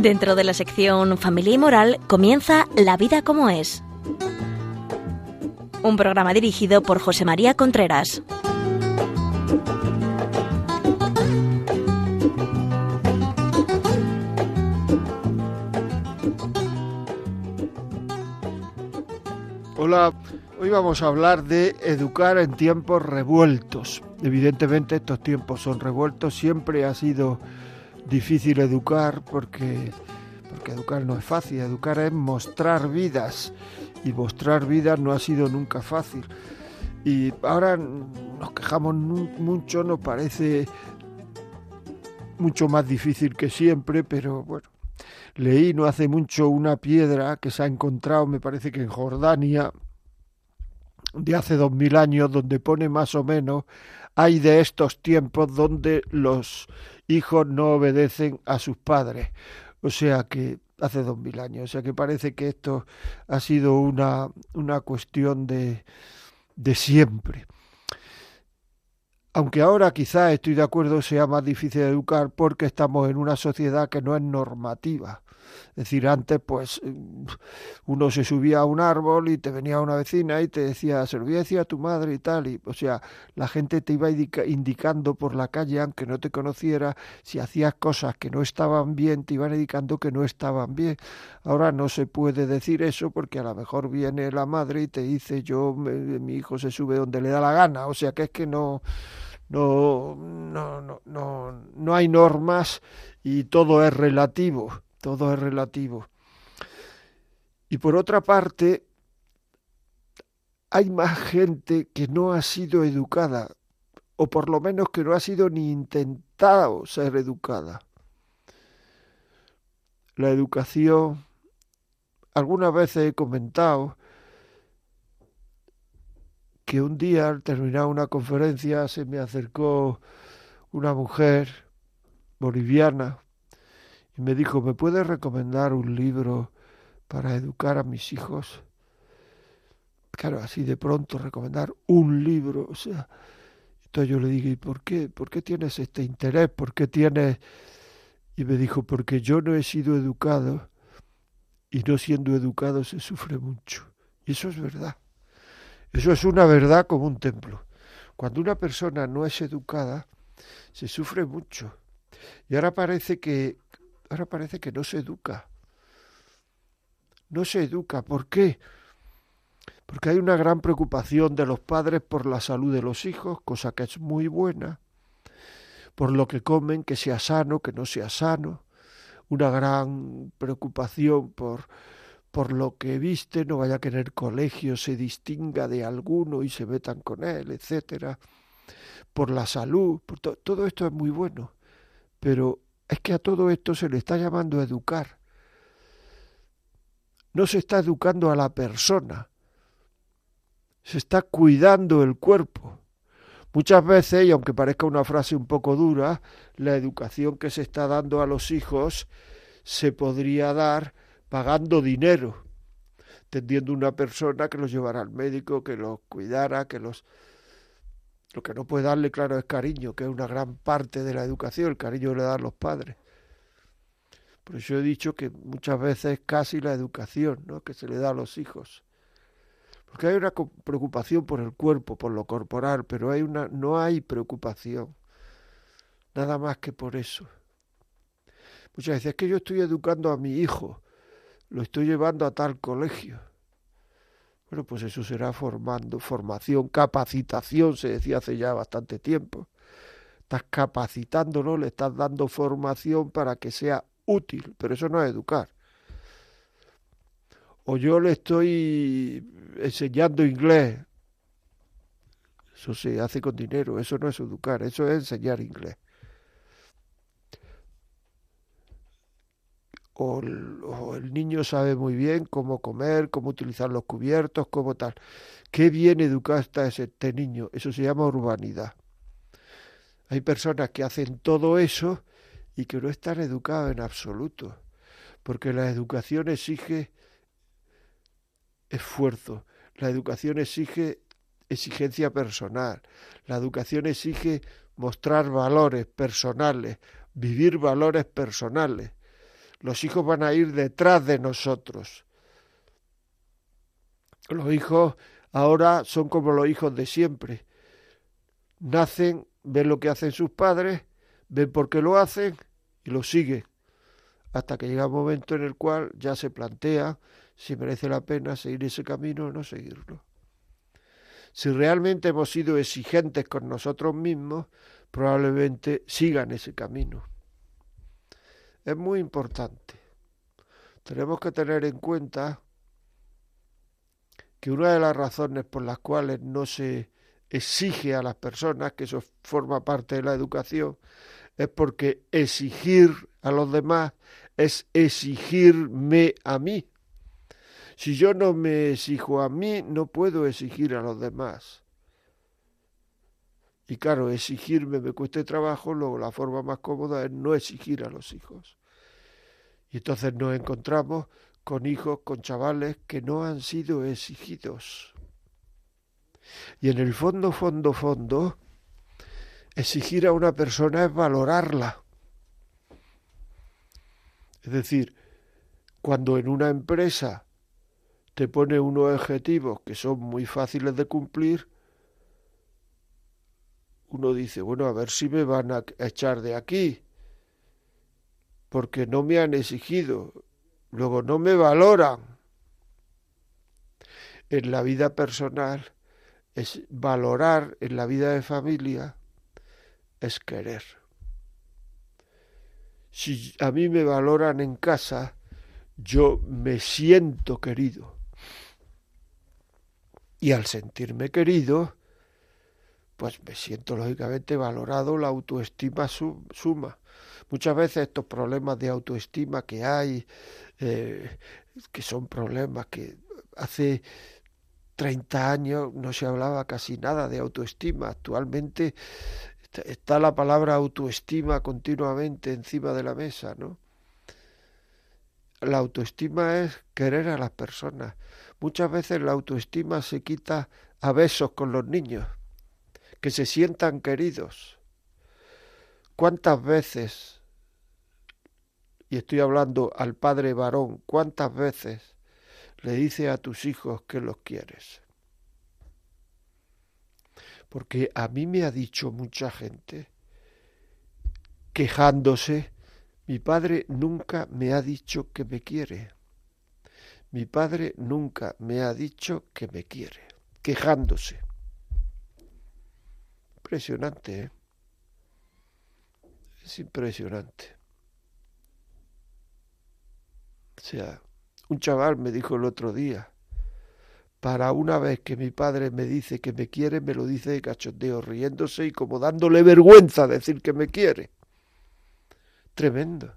Dentro de la sección Familia y Moral comienza La vida como es. Un programa dirigido por José María Contreras. Hola, hoy vamos a hablar de educar en tiempos revueltos. Evidentemente estos tiempos son revueltos, siempre ha sido difícil educar porque, porque educar no es fácil, educar es mostrar vidas y mostrar vidas no ha sido nunca fácil. Y ahora nos quejamos mucho, nos parece mucho más difícil que siempre, pero bueno, leí no hace mucho una piedra que se ha encontrado, me parece que en Jordania, de hace dos mil años, donde pone más o menos, hay de estos tiempos donde los hijos no obedecen a sus padres. O sea que hace dos mil años. O sea que parece que esto ha sido una, una cuestión de, de siempre. Aunque ahora quizá estoy de acuerdo sea más difícil educar porque estamos en una sociedad que no es normativa. Es decir, antes pues uno se subía a un árbol y te venía una vecina y te decía, se a a tu madre y tal. Y, o sea, la gente te iba indicando por la calle, aunque no te conociera, si hacías cosas que no estaban bien, te iban indicando que no estaban bien. Ahora no se puede decir eso porque a lo mejor viene la madre y te dice, yo, mi hijo se sube donde le da la gana. O sea, que es que no... No, no, no, no, hay normas y todo es relativo todo es relativo. Y por otra parte, hay más gente que no ha sido educada, o por lo menos que no ha sido ni intentado ser educada. La educación, algunas veces he comentado que un día al terminar una conferencia se me acercó una mujer boliviana y me dijo, ¿me puedes recomendar un libro para educar a mis hijos? Claro, así de pronto recomendar un libro, o sea, entonces yo le dije, ¿y por qué? ¿Por qué tienes este interés? ¿Por qué tienes...? Y me dijo, porque yo no he sido educado y no siendo educado se sufre mucho. Y eso es verdad. Eso es una verdad como un templo. Cuando una persona no es educada, se sufre mucho. Y ahora parece que, ahora parece que no se educa. No se educa. ¿Por qué? Porque hay una gran preocupación de los padres por la salud de los hijos, cosa que es muy buena, por lo que comen, que sea sano, que no sea sano, una gran preocupación por, por lo que viste, no vaya a querer colegio, se distinga de alguno y se metan con él, etcétera, por la salud, todo esto es muy bueno, pero es que a todo esto se le está llamando educar. No se está educando a la persona, se está cuidando el cuerpo. Muchas veces, y aunque parezca una frase un poco dura, la educación que se está dando a los hijos se podría dar pagando dinero, tendiendo una persona que los llevara al médico, que los cuidara, que los lo que no puede darle, claro, es cariño, que es una gran parte de la educación, el cariño le dan los padres. Por eso he dicho que muchas veces casi la educación ¿no? que se le da a los hijos. Porque hay una preocupación por el cuerpo, por lo corporal, pero hay una, no hay preocupación. Nada más que por eso. Muchas veces es que yo estoy educando a mi hijo, lo estoy llevando a tal colegio. Bueno, pues eso será formando, formación, capacitación, se decía hace ya bastante tiempo. Estás capacitándolo, le estás dando formación para que sea útil, pero eso no es educar. O yo le estoy enseñando inglés. Eso se hace con dinero, eso no es educar, eso es enseñar inglés. O el, niño sabe muy bien cómo comer, cómo utilizar los cubiertos, cómo tal. Qué bien educado está este niño. Eso se llama urbanidad. Hay personas que hacen todo eso y que no están educados en absoluto, porque la educación exige esfuerzo, la educación exige exigencia personal, la educación exige mostrar valores personales, vivir valores personales. Los hijos van a ir detrás de nosotros. Los hijos ahora son como los hijos de siempre. Nacen, ven lo que hacen sus padres, ven por qué lo hacen y lo siguen. Hasta que llega un momento en el cual ya se plantea si merece la pena seguir ese camino o no seguirlo. Si realmente hemos sido exigentes con nosotros mismos, probablemente sigan ese camino. Es muy importante. Tenemos que tener en cuenta que una de las razones por las cuales no se exige a las personas, que eso forma parte de la educación, es porque exigir a los demás es exigirme a mí. Si yo no me exijo a mí, no puedo exigir a los demás. Y claro, exigirme me cueste trabajo, luego la forma más cómoda es no exigir a los hijos. Y entonces nos encontramos con hijos, con chavales que no han sido exigidos. Y en el fondo, fondo, fondo, exigir a una persona es valorarla. Es decir, cuando en una empresa te pone unos objetivos que son muy fáciles de cumplir, uno dice, bueno, a ver si me van a echar de aquí, porque no me han exigido, luego no me valoran. En la vida personal es valorar, en la vida de familia es querer. Si a mí me valoran en casa, yo me siento querido. Y al sentirme querido, pues me siento lógicamente valorado, la autoestima suma. Muchas veces estos problemas de autoestima que hay, eh, que son problemas que hace 30 años no se hablaba casi nada de autoestima. Actualmente está la palabra autoestima continuamente encima de la mesa, ¿no? La autoestima es querer a las personas. Muchas veces la autoestima se quita a besos con los niños que se sientan queridos. ¿Cuántas veces, y estoy hablando al padre varón, cuántas veces le dice a tus hijos que los quieres? Porque a mí me ha dicho mucha gente, quejándose, mi padre nunca me ha dicho que me quiere. Mi padre nunca me ha dicho que me quiere, quejándose impresionante, ¿eh? Es impresionante. O sea, un chaval me dijo el otro día, para una vez que mi padre me dice que me quiere, me lo dice de cachondeo, riéndose y como dándole vergüenza decir que me quiere. Tremendo.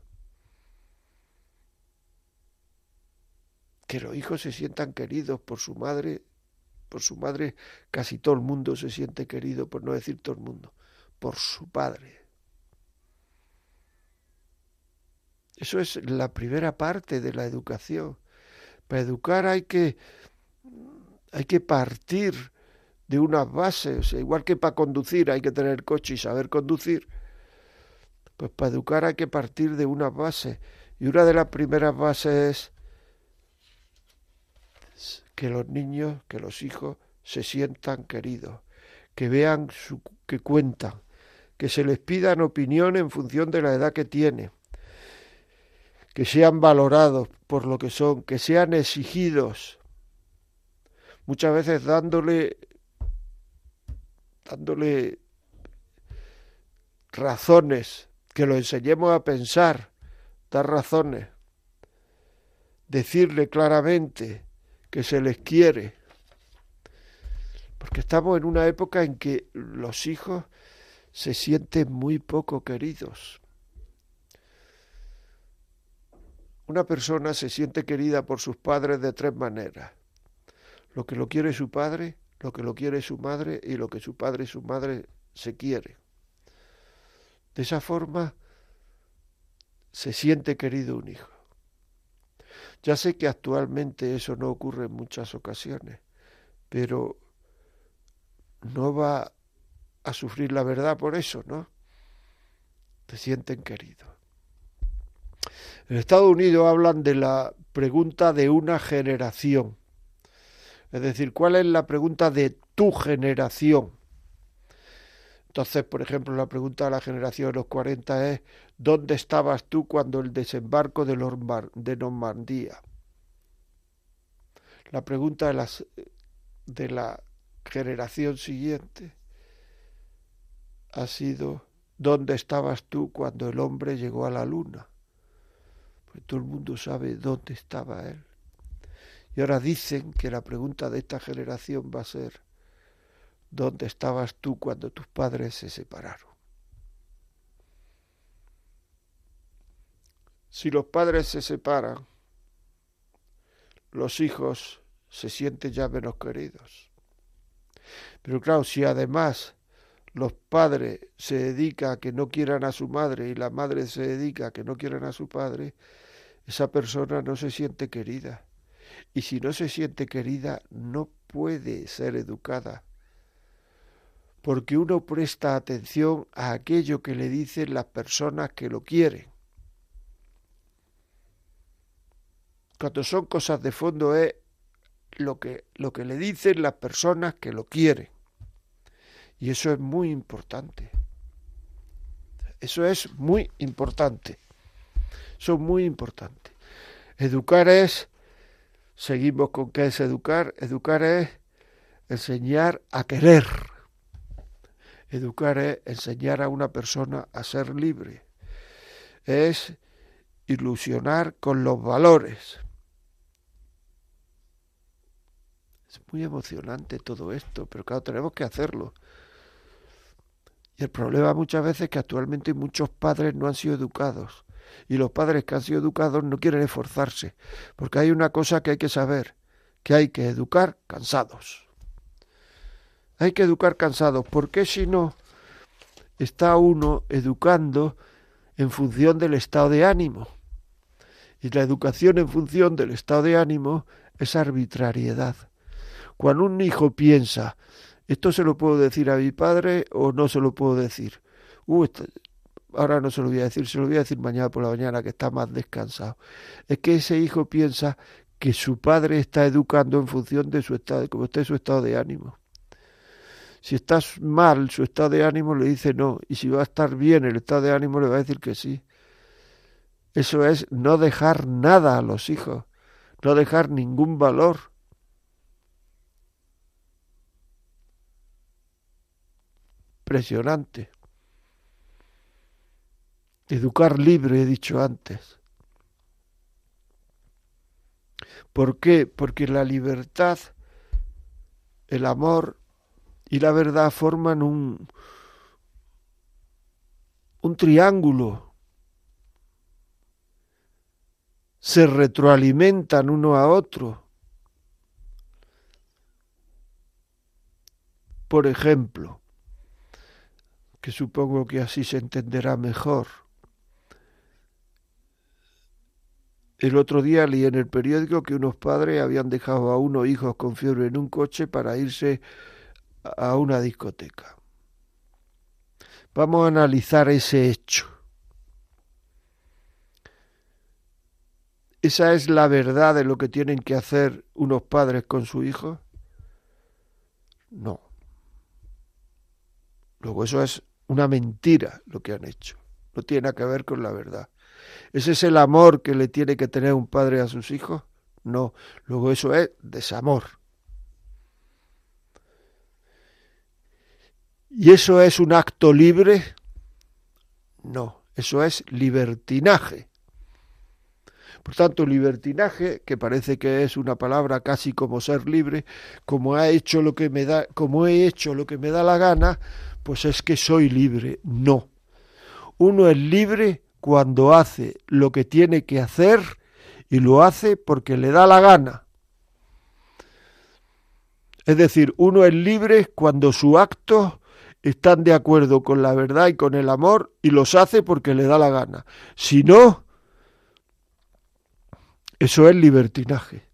Que los hijos se sientan queridos por su madre por su madre casi todo el mundo se siente querido, por no decir todo el mundo, por su padre. Eso es la primera parte de la educación. Para educar hay que, hay que partir de unas bases, igual que para conducir hay que tener coche y saber conducir, pues para educar hay que partir de unas bases. Y una de las primeras bases es que los niños, que los hijos se sientan queridos, que vean que cuentan, que se les pidan opinión en función de la edad que tienen, que sean valorados por lo que son, que sean exigidos, muchas veces dándole dándole razones, que lo enseñemos a pensar, dar razones, decirle claramente que se les quiere. Porque estamos en una época en que los hijos se sienten muy poco queridos. Una persona se siente querida por sus padres de tres maneras. Lo que lo quiere su padre, lo que lo quiere su madre y lo que su padre y su madre se quiere. De esa forma se siente querido un hijo. Ya sé que actualmente eso no ocurre en muchas ocasiones, pero no va a sufrir la verdad por eso, ¿no? Te sienten querido. En Estados Unidos hablan de la pregunta de una generación. Es decir, ¿cuál es la pregunta de tu generación? Entonces, por ejemplo, la pregunta de la generación de los 40 es, ¿dónde estabas tú cuando el desembarco de, Normandía? La pregunta de, de la generación siguiente ha sido, ¿dónde estabas tú cuando el hombre llegó a la luna? Pues todo el mundo sabe dónde estaba él. Y ahora dicen que la pregunta de esta generación va a ser, ¿dónde estabas tú cuando tus padres se separaron? Si los padres se separan, los hijos se sienten ya menos queridos. Pero claro, si además los padres se dedican a que no quieran a su madre y la madre se dedica a que no quieran a su padre, esa persona no se siente querida. Y si no se siente querida, no puede ser educada. Porque uno presta atención a aquello que le dicen las personas que lo quieren. Cuando son cosas de fondo es lo que, lo que le dicen las personas que lo quieren. Y eso es muy importante. Eso es muy importante. Eso es muy importante. Educar es Seguimos con qué es educar. Educar es enseñar a querer. Educar es enseñar a una persona a ser libre. Es ilusionar con los valores. Es muy emocionante todo esto, pero claro, tenemos que hacerlo. Y el problema muchas veces es que actualmente muchos padres no han sido educados y los padres que han sido educados no quieren esforzarse, porque hay una cosa que hay que saber, que hay que educar cansados. Hay que educar cansados, porque si no, está uno educando en función del estado de ánimo. Y la educación en función del estado de ánimo es arbitrariedad. Cuando un hijo piensa, esto se lo puedo decir a mi padre o no se lo puedo decir. Uh, ahora no se lo voy a decir, se lo voy a decir mañana por la mañana que está más descansado. Es que ese hijo piensa que su padre está educando en función de su estado, como esté su estado de ánimo. Si estás mal, su estado de ánimo le dice no, y si va a estar bien el estado de ánimo le va a decir que sí. Eso es no dejar nada a los hijos, no dejar ningún valor. Impresionante. Educar libre, he dicho antes. ¿Por qué? Porque la libertad, el amor y la verdad forman un, un triángulo. Se retroalimentan uno a otro. Por ejemplo, que supongo que así se entenderá mejor. El otro día leí en el periódico que unos padres habían dejado a unos hijos con fiebre en un coche para irse a una discoteca. Vamos a analizar ese hecho. ¿Esa es la verdad de lo que tienen que hacer unos padres con su hijo? No. Luego eso es una mentira lo que han hecho. No tiene nada que ver con la verdad. ¿Ese es el amor que le tiene que tener un padre a sus hijos? No, luego eso es desamor. ¿Y eso es un acto libre? No, eso es libertinaje. Por tanto, libertinaje, que parece que es una palabra casi como ser libre, como ha hecho lo que me da, como he hecho lo que me da la gana, pues es que soy libre. No. Uno es libre cuando hace lo que tiene que hacer y lo hace porque le da la gana. Es decir, uno es libre cuando sus actos están de acuerdo con la verdad y con el amor y los hace porque le da la gana. Si no, eso es libertinaje.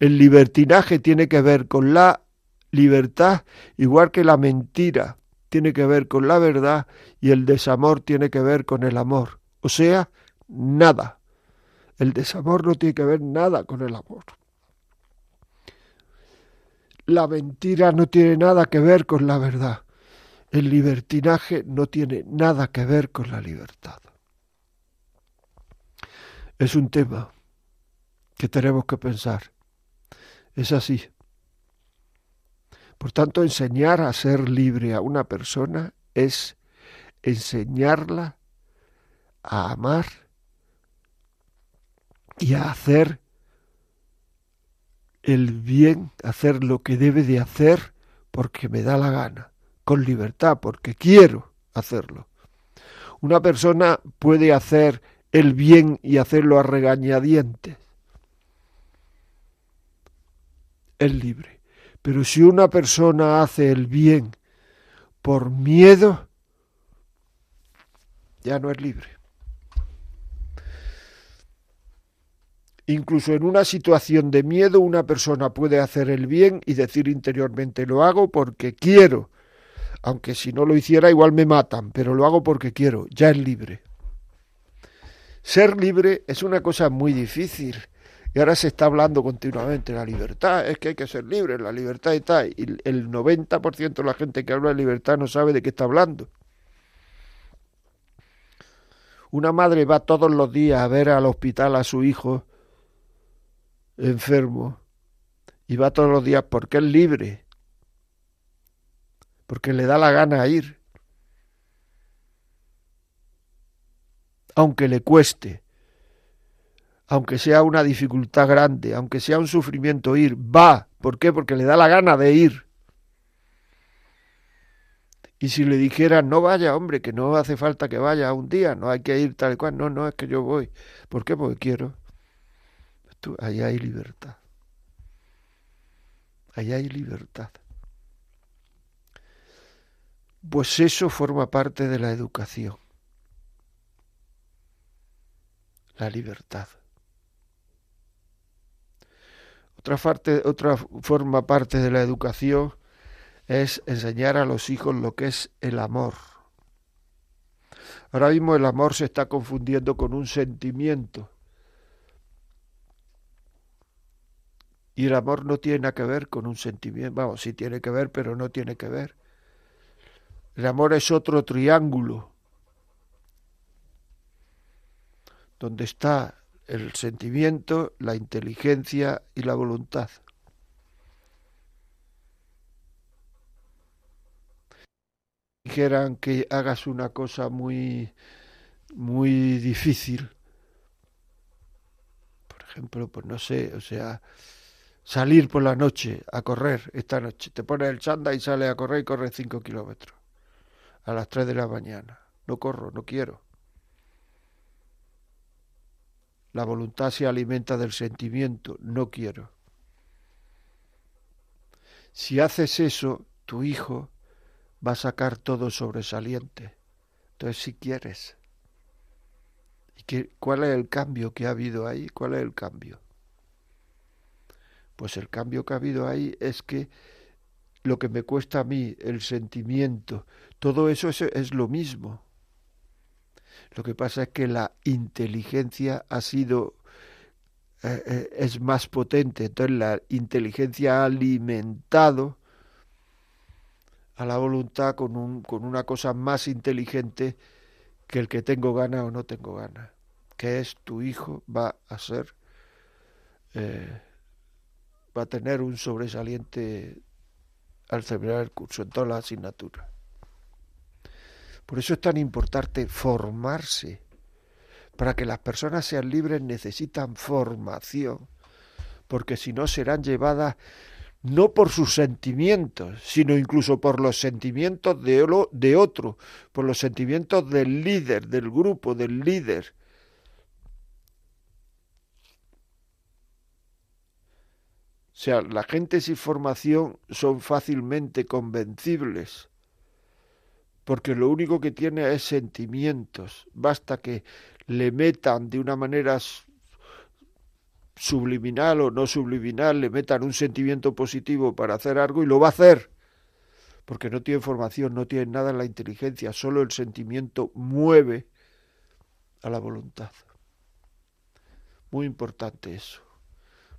El libertinaje tiene que ver con la libertad, igual que la mentira tiene que ver con la verdad y el desamor tiene que ver con el amor o sea, nada. El desamor no tiene que ver nada con el amor. La mentira no tiene nada que ver con la verdad. El libertinaje no tiene nada que ver con la libertad. Es un tema que tenemos que pensar. Es así. Por tanto, enseñar a ser libre a una persona es enseñarla a amar y a hacer el bien, hacer lo que debe de hacer porque me da la gana, con libertad, porque quiero hacerlo. Una persona puede hacer el bien y hacerlo a regañadientes. Es libre. Pero si una persona hace el bien por miedo, ya no es libre. Incluso en una situación de miedo una persona puede hacer el bien y decir interiormente lo hago porque quiero, aunque si no lo hiciera igual me matan, pero lo hago porque quiero, ya es libre. Ser libre es una cosa muy difícil y ahora se está hablando continuamente de la libertad, es que hay que ser libre, la libertad está. Y el 90% de la gente que habla de libertad no sabe de qué está hablando. Una madre va todos los días a ver al hospital a su hijo enfermo y va todos los días porque es libre, porque le da la gana ir, aunque le cueste, aunque sea una dificultad grande, aunque sea un sufrimiento ir, va. ¿Por qué? Porque le da la gana de ir. Y si le dijera, no vaya, hombre, que no hace falta que vaya un día, no hay que ir tal y cual, no, no, es que yo voy. ¿Por qué? Porque quiero. ahí hay libertad. Ahí hay libertad. Pues eso forma parte de la educación. La libertad. Otra, forma parte de la educación es enseñar a los hijos lo que es el amor. Ahora mismo el amor se está confundiendo con un sentimiento. Y el amor no tiene nada que ver con un sentimiento. Vamos, sí tiene que ver, pero no tiene que ver. El amor es otro triángulo donde está el sentimiento, la inteligencia y la voluntad. Dijeran que hagas una cosa muy muy difícil. Por ejemplo, pues no sé, o sea, salir por la noche a correr esta noche. Te pones el chanda y sales a correr y corres cinco kilómetros a las tres de la mañana. No corro, no quiero. La voluntad se alimenta del sentimiento, no quiero. Si haces eso, tu hijo va a sacar todo sobresaliente. Entonces, si quieres. ¿Y qué, cuál es el cambio que ha habido ahí? ¿Cuál es el cambio? Pues el cambio que ha habido ahí es que lo que me cuesta a mí, el sentimiento, todo eso es, lo mismo. Lo que pasa es que la inteligencia ha sido eh, eh, es más potente, entonces la inteligencia ha alimentado a la voluntad con, un, con una cosa más inteligente que el que tengo gana o no tengo gana, que es tu hijo va a ser, eh, va a tener un sobresaliente al terminar el curso en todas las asignaturas. Por eso es tan importante formarse. Para que las personas sean libres necesitan formación, porque si no serán llevadas no por sus sentimientos, sino incluso por los sentimientos de, de otro, por los sentimientos del líder, del grupo, del líder. O sea, la gente sin formación son fácilmente convencibles porque lo único que tiene es sentimientos. Basta que le metan de una manera subliminal o no subliminal, le metan un sentimiento positivo para hacer algo y lo va a hacer. Porque no tiene formación, no tiene nada en la inteligencia, solo el sentimiento mueve a la voluntad. Muy importante eso.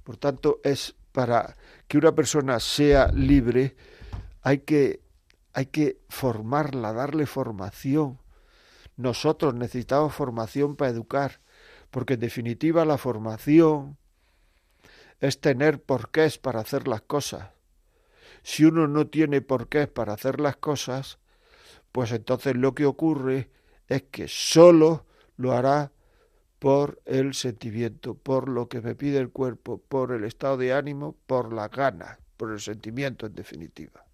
Por tanto, es para que una persona sea libre, hay que, hay que formarla, darle formación. Nosotros necesitamos formación para educar, porque en definitiva la formación es tener porqués para hacer las cosas. Si uno no tiene porqués para hacer las cosas, pues entonces lo que ocurre es que solo lo hará por el sentimiento, por lo que me pide el cuerpo, por el estado de ánimo, por la gana, por el sentimiento en definitiva.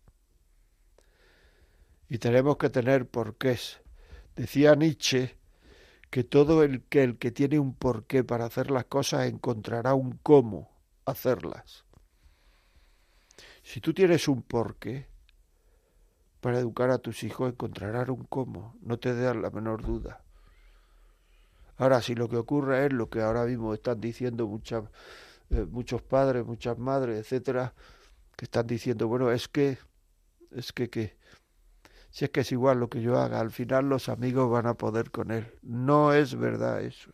Y tenemos que tener porqués. Decía Nietzsche que todo el que, el que tiene un porqué para hacer las cosas encontrará un cómo hacerlas. Si tú tienes un porqué para educar a tus hijos, encontrarás un cómo, no te das la menor duda. Ahora, si lo que ocurre es lo que ahora mismo están diciendo eh, muchos padres, muchas madres, etcétera, que están diciendo, bueno, es que, es que, que, si es que es igual lo que yo haga, al final los amigos van a poder con él. No es verdad eso.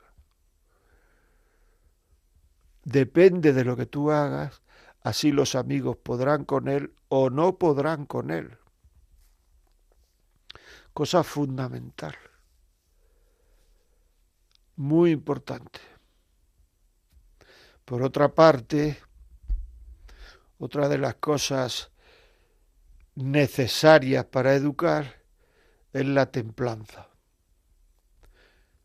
Depende de lo que tú hagas, así los amigos podrán con él o no podrán con él. Cosa fundamental muy importante. Por otra parte, otra de las cosas necesarias para educar es la templanza.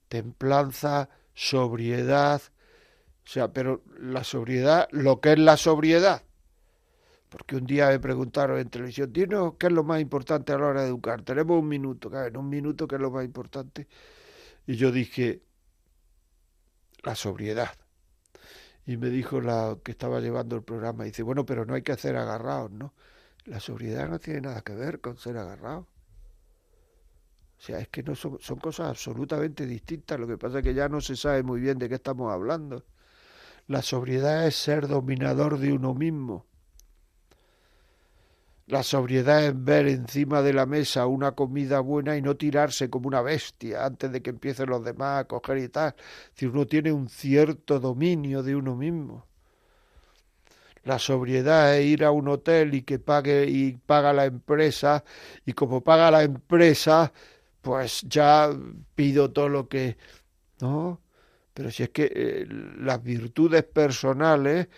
Templanza, sobriedad, o sea, pero la sobriedad, lo que es la sobriedad. Porque un día me preguntaron en televisión, dinos qué es lo más importante a la hora de educar. Tenemos un minuto, en un minuto qué es lo más importante. Y yo dije, la sobriedad. Y me dijo la que estaba llevando el programa, dice, bueno, pero no hay que hacer agarrados, ¿no? La sobriedad no tiene nada que ver con ser agarrado. O sea, es que no son, son cosas absolutamente distintas. Lo que pasa es que ya no se sabe muy bien de qué estamos hablando. La sobriedad es ser dominador de uno mismo. La sobriedad es ver encima de la mesa una comida buena y no tirarse como una bestia antes de que empiecen los demás a coger y tal. Si uno tiene un cierto dominio de uno mismo. La sobriedad es ir a un hotel y que pague y paga la empresa y como paga la empresa, pues ya pido todo lo que no. Pero si es que eh, las virtudes personales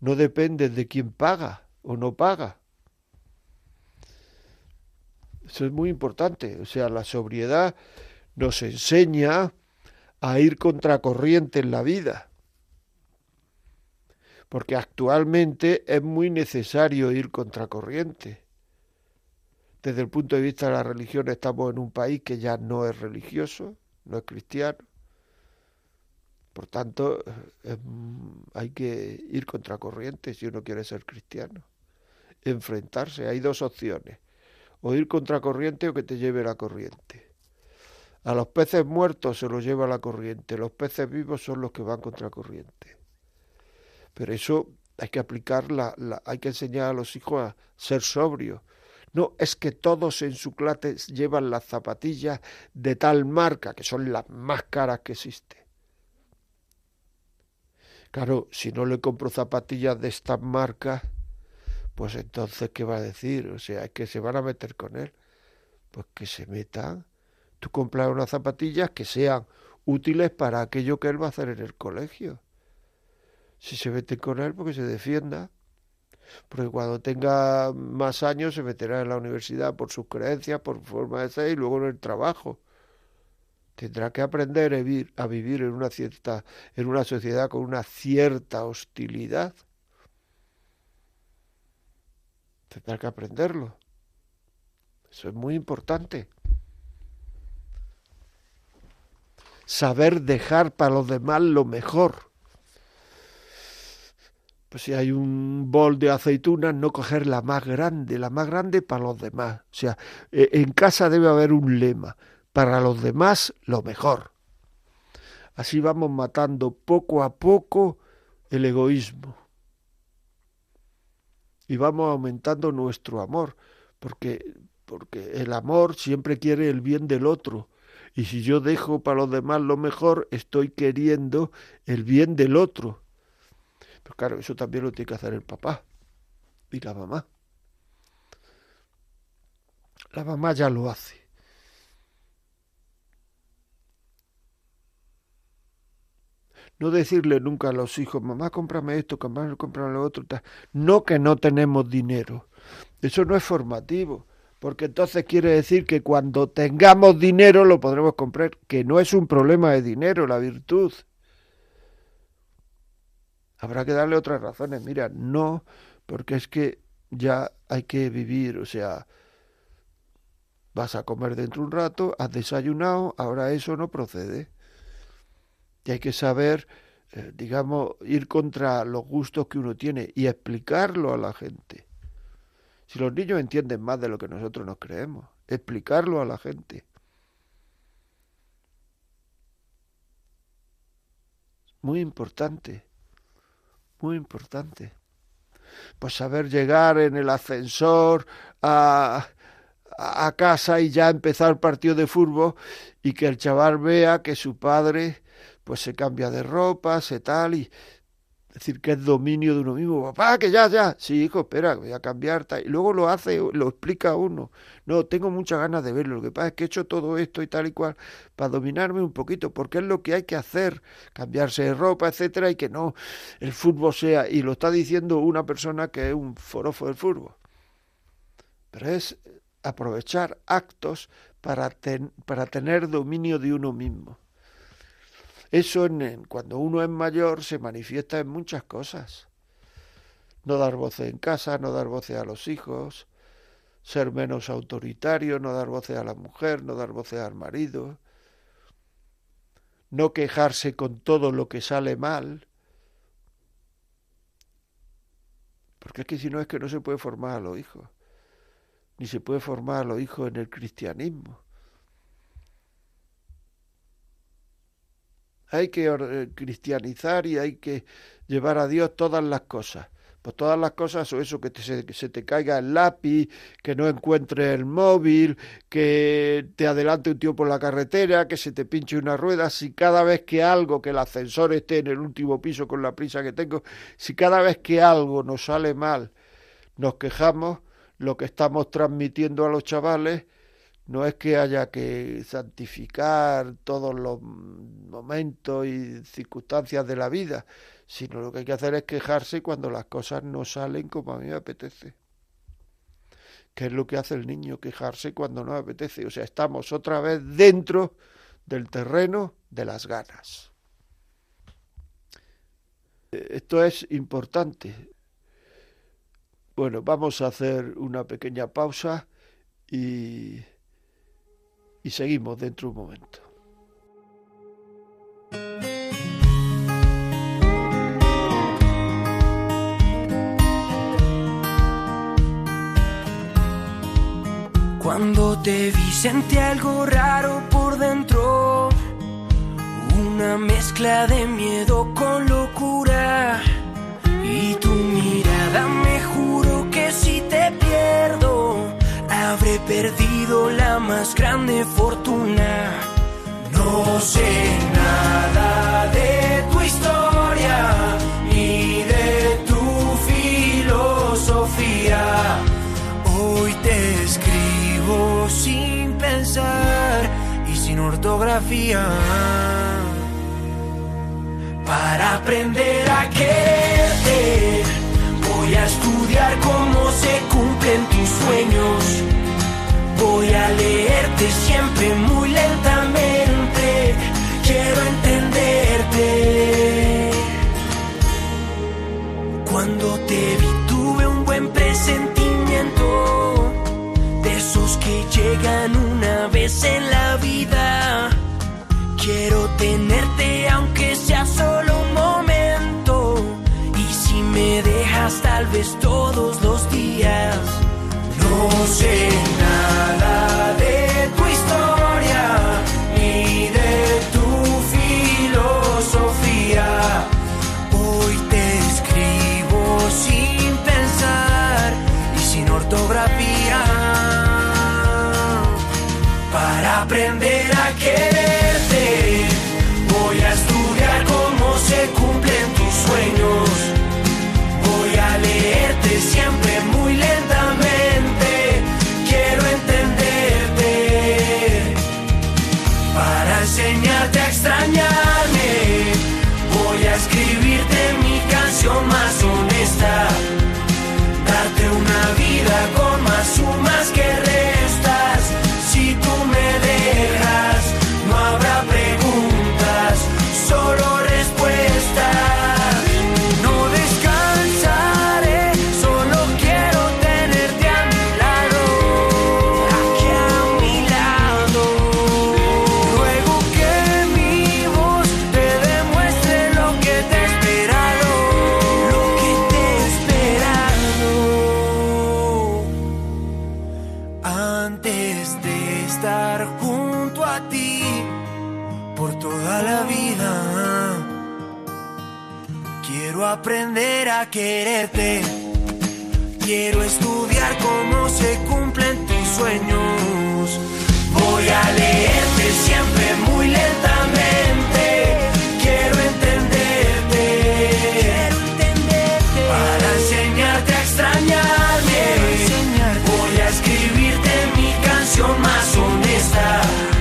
no dependen de quién paga o no paga. Eso es muy importante. O sea, la sobriedad nos enseña a ir contracorriente en la vida. Porque actualmente es muy necesario ir contracorriente. Desde el punto de vista de la religión estamos en un país que ya no es religioso, no es cristiano. Por tanto, hay que ir contracorriente si uno quiere ser cristiano. Enfrentarse. Hay dos opciones o ir contracorriente o que te lleve la corriente. A los peces muertos se los lleva la corriente, los peces vivos son los que van contracorriente. Pero eso hay que aplicarla, hay que enseñar a los hijos a ser sobrios. No, es que todos en su clase llevan las zapatillas de tal marca, que son las más caras que existen. Claro, si no le compro zapatillas de estas marcas, pues entonces, ¿qué va a decir? O sea, es que se van a meter con él. Pues que se metan. Tú compras unas zapatillas que sean útiles para aquello que él va a hacer en el colegio. Si se mete con él, porque se defienda. Porque cuando tenga más años se meterá en la universidad por sus creencias, por forma de ser y luego en el trabajo. Tendrá que aprender a vivir, a vivir en una cierta, en una sociedad con una cierta hostilidad Tendrá que aprenderlo. Eso es muy importante. Saber dejar para los demás lo mejor. Pues si hay un bol de aceitunas, no coger la más grande, la más grande para los demás. O sea, e, en casa debe haber un lema. Para los demás, lo mejor. Así vamos matando poco a poco el egoísmo y vamos aumentando nuestro amor, porque, porque el amor siempre quiere el bien del otro Y si yo dejo para los demás lo mejor, estoy queriendo el bien del otro. Pero claro, eso también lo tiene que hacer el papá y la mamá. La mamá ya lo hace. No decirle nunca a los hijos, mamá, cómprame esto, mamá, cómprame lo otro. No que no tenemos dinero. Eso no es formativo porque entonces quiere decir que cuando tengamos dinero lo podremos comprar, que no es un problema de dinero, la virtud. Habrá que darle otras razones. Mira, no, porque es que ya hay que vivir, o sea, vas a comer dentro de un rato, has desayunado, ahora eso no procede. Y hay que saber, eh, digamos, ir contra los gustos que uno tiene y explicarlo a la gente. Si los niños entienden más de lo que nosotros nos creemos, explicarlo a la gente. Muy importante, muy importante. Pues saber llegar en el ascensor a, a casa y ya empezar el partido de fútbol y que el chaval vea que su padre pues se cambia de ropa, se tal y es decir, que es dominio de uno mismo. Papá, que ya, ya. Sí, hijo, espera, voy a cambiar. Y luego lo hace, lo explica uno. No, tengo muchas ganas de verlo. Lo que pasa es que he hecho todo esto y tal y cual para dominarme un poquito, porque es lo que hay que hacer. Cambiarse de ropa, etcétera, y que no el fútbol sea. Y lo está diciendo una persona que es un forofo del fútbol. Pero es aprovechar actos para, para tener dominio de uno mismo. Eso en, cuando uno es mayor se manifiesta en muchas cosas. No dar voces en casa, no dar voces a los hijos, ser menos autoritario, no dar voces a la mujer, no dar voces al marido, no quejarse con todo lo que sale mal. Porque es que si no es que no se puede formar a los hijos, ni se puede formar a los hijos en el cristianismo. Hay que eh, cristianizar y hay que llevar a Dios todas las cosas. Pues todas las cosas o eso, que, se, te caiga el lápiz, que no encuentres el móvil, que te adelante un tío por la carretera, que se te pinche una rueda, si cada vez que algo, que el ascensor esté en el último piso con la prisa que tengo, si cada vez que algo nos sale mal, nos quejamos, lo que estamos transmitiendo a los chavales no es que haya que santificar todos los momentos y circunstancias de la vida, sino lo que hay que hacer es quejarse cuando las cosas no salen como a mí me apetece. ¿Qué es lo que hace el niño? Quejarse cuando no apetece. O sea, estamos otra vez dentro del terreno de las ganas. Esto es importante. Bueno, vamos a hacer una pequeña pausa y y seguimos dentro de un momento. Cuando te vi sentí algo raro por dentro, una mezcla de miedo con locura y tu mirada habré perdido la más grande fortuna. No sé nada de tu historia ni de tu filosofía. Hoy te escribo sin pensar y sin ortografía. Para aprender a quererte, voy a estudiar cómo se cumplen tus sueños Voy a leerte siempre muy lentamente. Quiero entenderte. Cuando te vi tuve un buen presentimiento. De esos que llegan una vez en la vida. Quiero tenerte aunque sea solo un momento. Y si me dejas tal vez todos los días. No sé por toda la vida. Quiero aprender a quererte. Quiero estudiar cómo se cumplen tus sueños. Voy a leerte siempre muy lentamente. Quiero entenderte. Quiero entenderte. Para enseñarte a extrañarme. Voy a escribirte mi canción más honesta.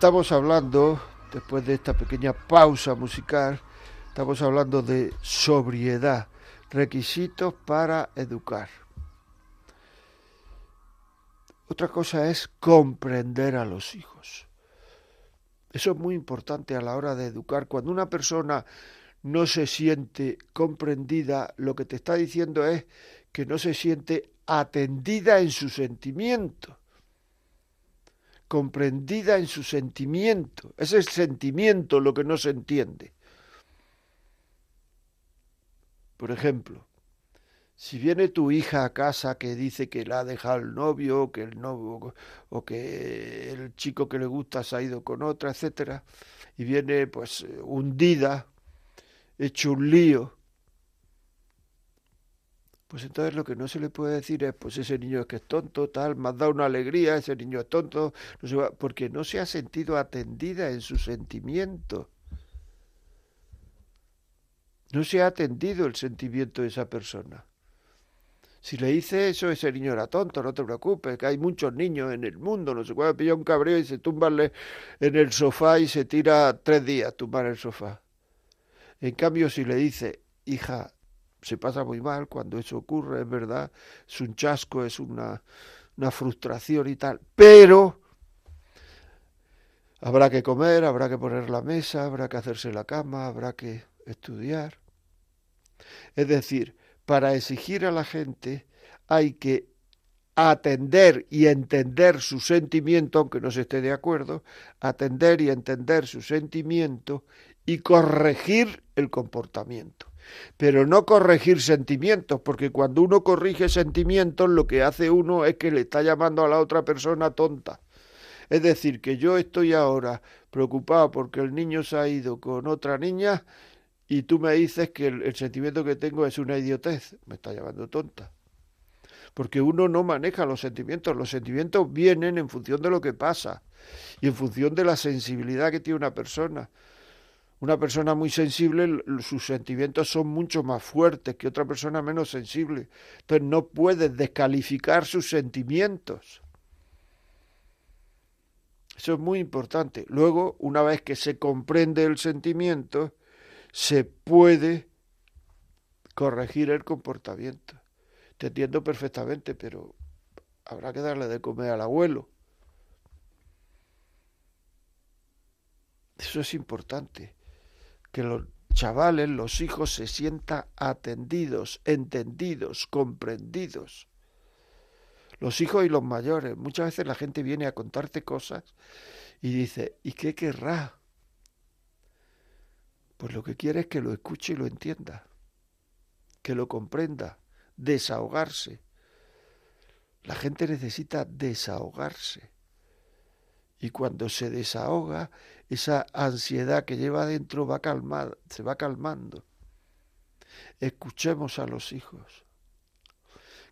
Estamos hablando, después de esta pequeña pausa musical, estamos hablando de sobriedad, requisitos para educar. Otra cosa es comprender a los hijos. Eso es muy importante a la hora de educar. Cuando una persona no se siente comprendida, lo que te está diciendo es que no se siente atendida en su sentimiento comprendida en su sentimiento. Es el sentimiento lo que no se entiende. Por ejemplo, si viene tu hija a casa que dice que la ha dejado el novio, o que el novio, o que el chico que le gusta se ha ido con otra, etcétera, y viene pues hundida, hecho un lío, pues entonces lo que no se le puede decir es, pues ese niño es que es tonto, tal, me has dado una alegría, ese niño es tonto, no se porque no se ha sentido atendida en su sentimiento. No se ha atendido el sentimiento de esa persona. Si le dice eso, ese niño era tonto, no te preocupes, que hay muchos niños en el mundo, no sé cuándo pilla un cabreo y se tumba en el sofá y se tira tres días tumbar el sofá. En cambio, si le dice, hija, se pasa muy mal cuando eso ocurre, es verdad, es un chasco, es una, una frustración y tal, pero habrá que comer, habrá que poner la mesa, habrá que hacerse la cama, habrá que estudiar. Es decir, para exigir a la gente hay que atender y entender su sentimiento, aunque no se esté de acuerdo, atender y entender su sentimiento y corregir el comportamiento pero no corregir sentimientos, porque cuando uno corrige sentimientos lo que hace uno es que le está llamando a la otra persona tonta. Es decir, que yo estoy ahora preocupado porque el niño se ha ido con otra niña y tú me dices que el, el sentimiento que tengo es una idiotez. Me está llamando tonta. Porque uno no maneja los sentimientos, los sentimientos vienen en función de lo que pasa y en función de la sensibilidad que tiene una persona una persona muy sensible, sus sentimientos son mucho más fuertes que otra persona menos sensible. Entonces no puedes descalificar sus sentimientos. Eso es muy importante. Luego, una vez que se comprende el sentimiento, se puede corregir el comportamiento. Te entiendo perfectamente, pero habrá que darle de comer al abuelo. Eso es importante que los chavales, los hijos se sientan atendidos, entendidos, comprendidos. Los hijos y los mayores. Muchas veces la gente viene a contarte cosas y dice, ¿y qué querrá? Pues lo que quiere es que lo escuche y lo entienda, que lo comprenda, desahogarse. La gente necesita desahogarse. Y cuando se desahoga, esa ansiedad que lleva adentro va calmar, se va calmando. Escuchemos a los hijos.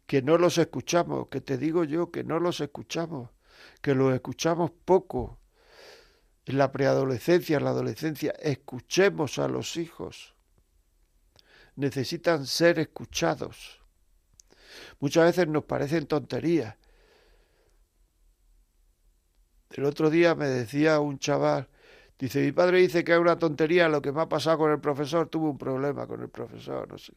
Que no los escuchamos, que te digo yo que no los escuchamos, que los escuchamos poco. En la preadolescencia, en la adolescencia, escuchemos a los hijos. Necesitan ser escuchados. Muchas veces nos parecen tonterías. El otro día me decía un chaval, Dice, mi padre dice que es una tontería lo que me ha pasado con el profesor, tuve un problema con el profesor, no sé.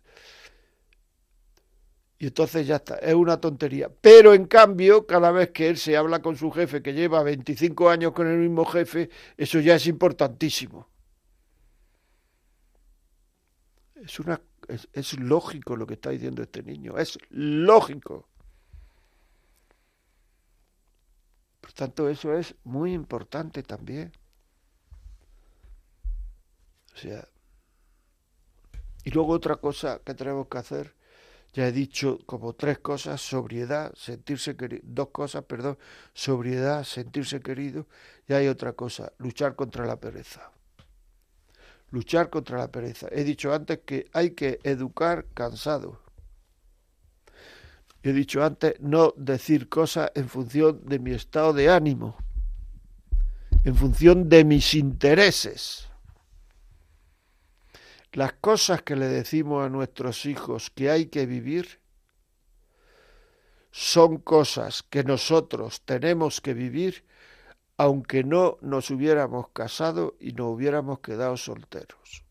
Y entonces ya está, es una tontería. Pero en cambio, cada vez que él se habla con su jefe, que lleva 25 años con el mismo jefe, eso ya es importantísimo. Es, una, es, es lógico lo que está diciendo este niño, es lógico. Por tanto, eso es muy importante también. Sea, y luego otra cosa que tenemos que hacer ya he dicho como tres cosas, sobriedad, sentirse querido, dos cosas, perdón, sobriedad, sentirse querido, y hay otra cosa, luchar contra la pereza. Luchar contra la pereza. He dicho antes que hay que educar cansado. He dicho antes no decir cosas en función de mi estado de ánimo, en función de mis intereses. Las cosas que le decimos a nuestros hijos que hay que vivir son cosas que nosotros tenemos que vivir aunque no nos hubiéramos casado y no hubiéramos quedado solteros.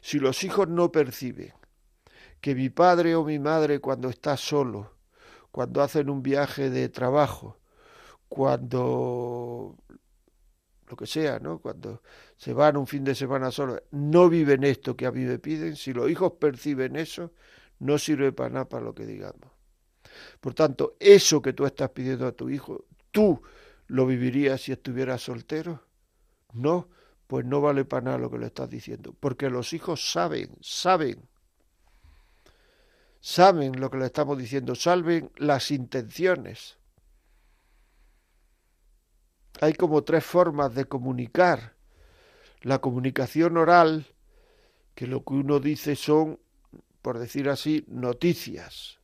Si los hijos no perciben que mi padre o mi madre cuando está solo, cuando hacen un viaje de trabajo, cuando lo que sea, ¿no? Cuando se van un fin de semana solo, no viven esto que a mí me piden, si los hijos perciben eso, no sirve para nada para lo que digamos. Por tanto, eso que tú estás pidiendo a tu hijo, ¿tú lo vivirías si estuvieras soltero? No, pues no vale para nada lo que le estás diciendo, porque los hijos saben, saben, saben lo que le estamos diciendo, saben las intenciones. Hay como tres formas de comunicar la comunicación oral, que lo que uno dice son, por decir así, noticias.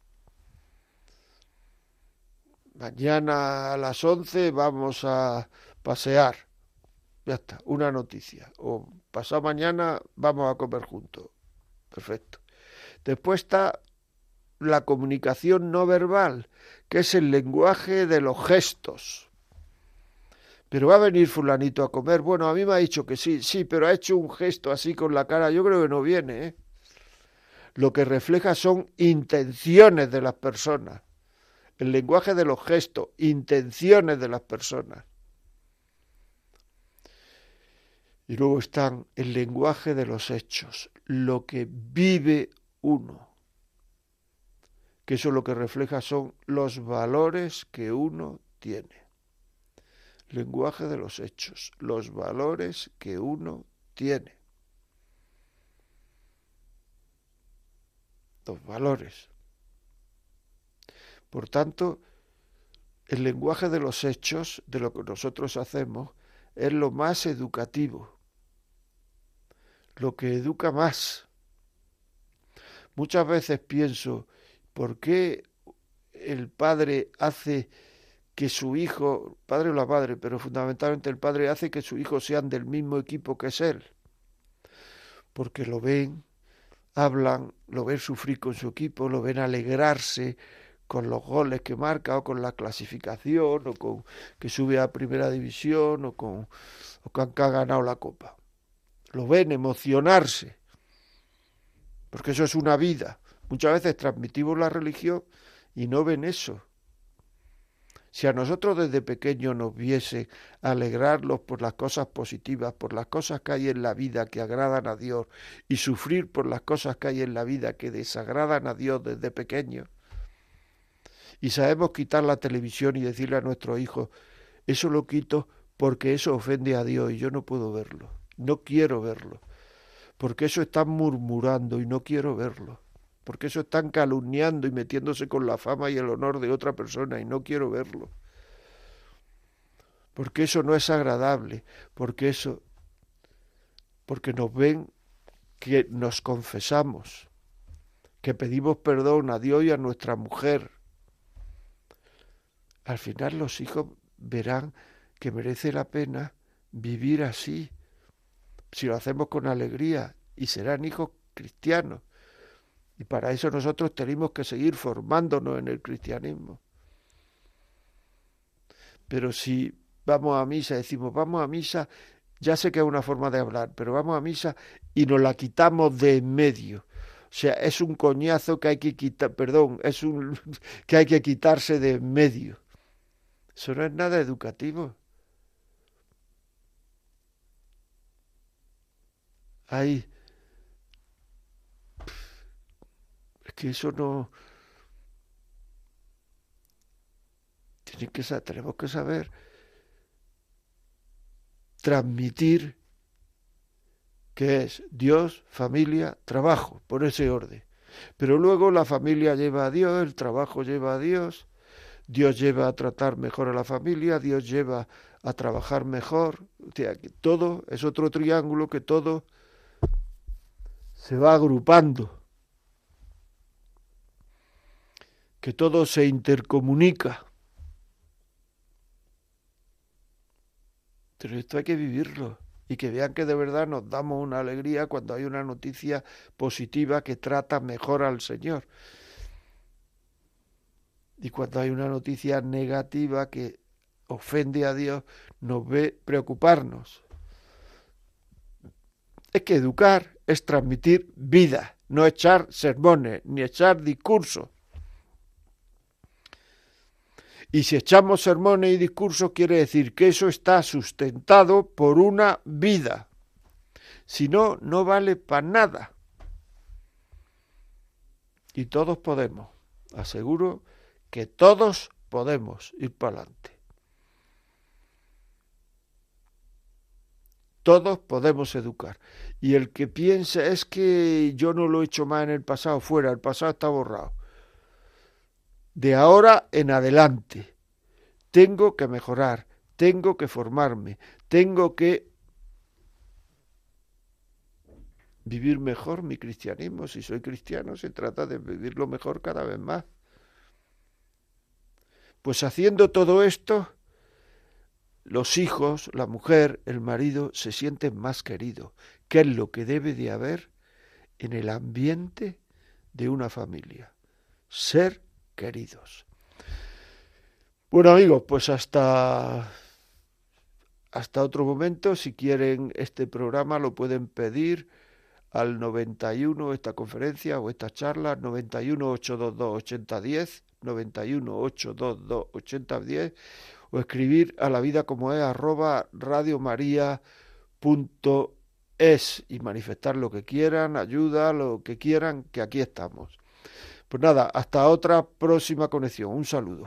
Mañana a las 11 vamos a pasear. Ya está, una noticia. O pasado mañana vamos a comer juntos. Perfecto. Después está la comunicación no verbal, que es el lenguaje de los gestos pero va a venir fulanito a comer. Bueno, a mí me ha dicho que sí, sí, pero ha hecho un gesto así con la cara. Yo creo que no viene. ¿eh? Lo que refleja son intenciones de las personas. El lenguaje de los gestos, intenciones de las personas. Y luego están el lenguaje de los hechos, lo que vive uno. Que eso lo que refleja son los valores que uno tiene lenguaje de los hechos, los valores que uno tiene. Los valores. Por tanto, el lenguaje de los hechos, de lo que nosotros hacemos, es lo más educativo, lo que educa más. Muchas veces pienso, ¿por qué el padre hace que su hijo, padre o la madre, pero fundamentalmente el padre hace que su hijo sean del mismo equipo que es él, porque lo ven, hablan, lo ven sufrir con su equipo, lo ven alegrarse con los goles que marca o con la clasificación o con que sube a primera división o con o que ha ganado la copa. Lo ven emocionarse, porque eso es una vida. Muchas veces transmitimos la religión y no ven eso si a nosotros desde pequeño nos viese alegrarlos por las cosas positivas, por las cosas que hay en la vida que agradan a Dios, y sufrir por las cosas que hay en la vida que desagradan a Dios desde pequeño, y sabemos quitar la televisión y decirle a nuestros hijos, eso lo quito porque eso ofende a Dios y yo no puedo verlo, no quiero verlo, porque eso están murmurando y no quiero verlo porque eso están calumniando y metiéndose con la fama y el honor de otra persona y no quiero verlo. Porque eso no es agradable, porque eso, porque nos ven que nos confesamos, que pedimos perdón a Dios y a nuestra mujer. Al final los hijos verán que merece la pena vivir así, si lo hacemos con alegría, y serán hijos cristianos y para eso nosotros tenemos que seguir formándonos en el cristianismo. Pero si vamos a misa, decimos, vamos a misa, ya sé que es una forma de hablar, pero vamos a misa y nos la quitamos de en medio. O sea, es un coñazo que hay que quitar, perdón, es un que hay que quitarse de en medio. Eso no es nada educativo. Hay es que eso no tiene que tenemos que saber transmitir que es Dios, familia, trabajo, por ese orden. Pero luego la familia lleva a Dios, el trabajo lleva a Dios, Dios lleva a tratar mejor a la familia, Dios lleva a trabajar mejor. todo es otro triángulo que todo se va agrupando, que todo se intercomunica. Pero esto hay que vivirlo y que vean que de verdad nos damos una alegría cuando hay una noticia positiva que trata mejor al Señor. Y cuando hay una noticia negativa que ofende a Dios, nos ve preocuparnos. Es que educar es transmitir vida, no echar sermones ni echar discursos. Y si echamos sermones y discursos, quiere decir que eso está sustentado por una vida. Si no, no vale para nada. Y todos podemos. Aseguro que todos podemos ir para adelante. Todos podemos educar. Y el que piensa es que yo no lo he hecho más en el pasado, fuera, el pasado está borrado de ahora en adelante. Tengo que mejorar, tengo que formarme, tengo que vivir mejor mi cristianismo. Si soy cristiano, se trata de vivirlo mejor cada vez más. Pues haciendo todo esto, los hijos, la mujer, el marido se sienten más queridos, que es lo que debe de haber en el ambiente de una familia. Ser queridos. Bueno amigos, pues hasta hasta otro momento. Si quieren este programa lo pueden pedir al 91 esta conferencia o esta charla 91 822 8010 91 822 8010 o escribir a la vida como es arroba radiomaria.es y manifestar lo que quieran, ayuda, lo que quieran, que aquí estamos. Pues nada, hasta otra próxima conexión. Un saludo.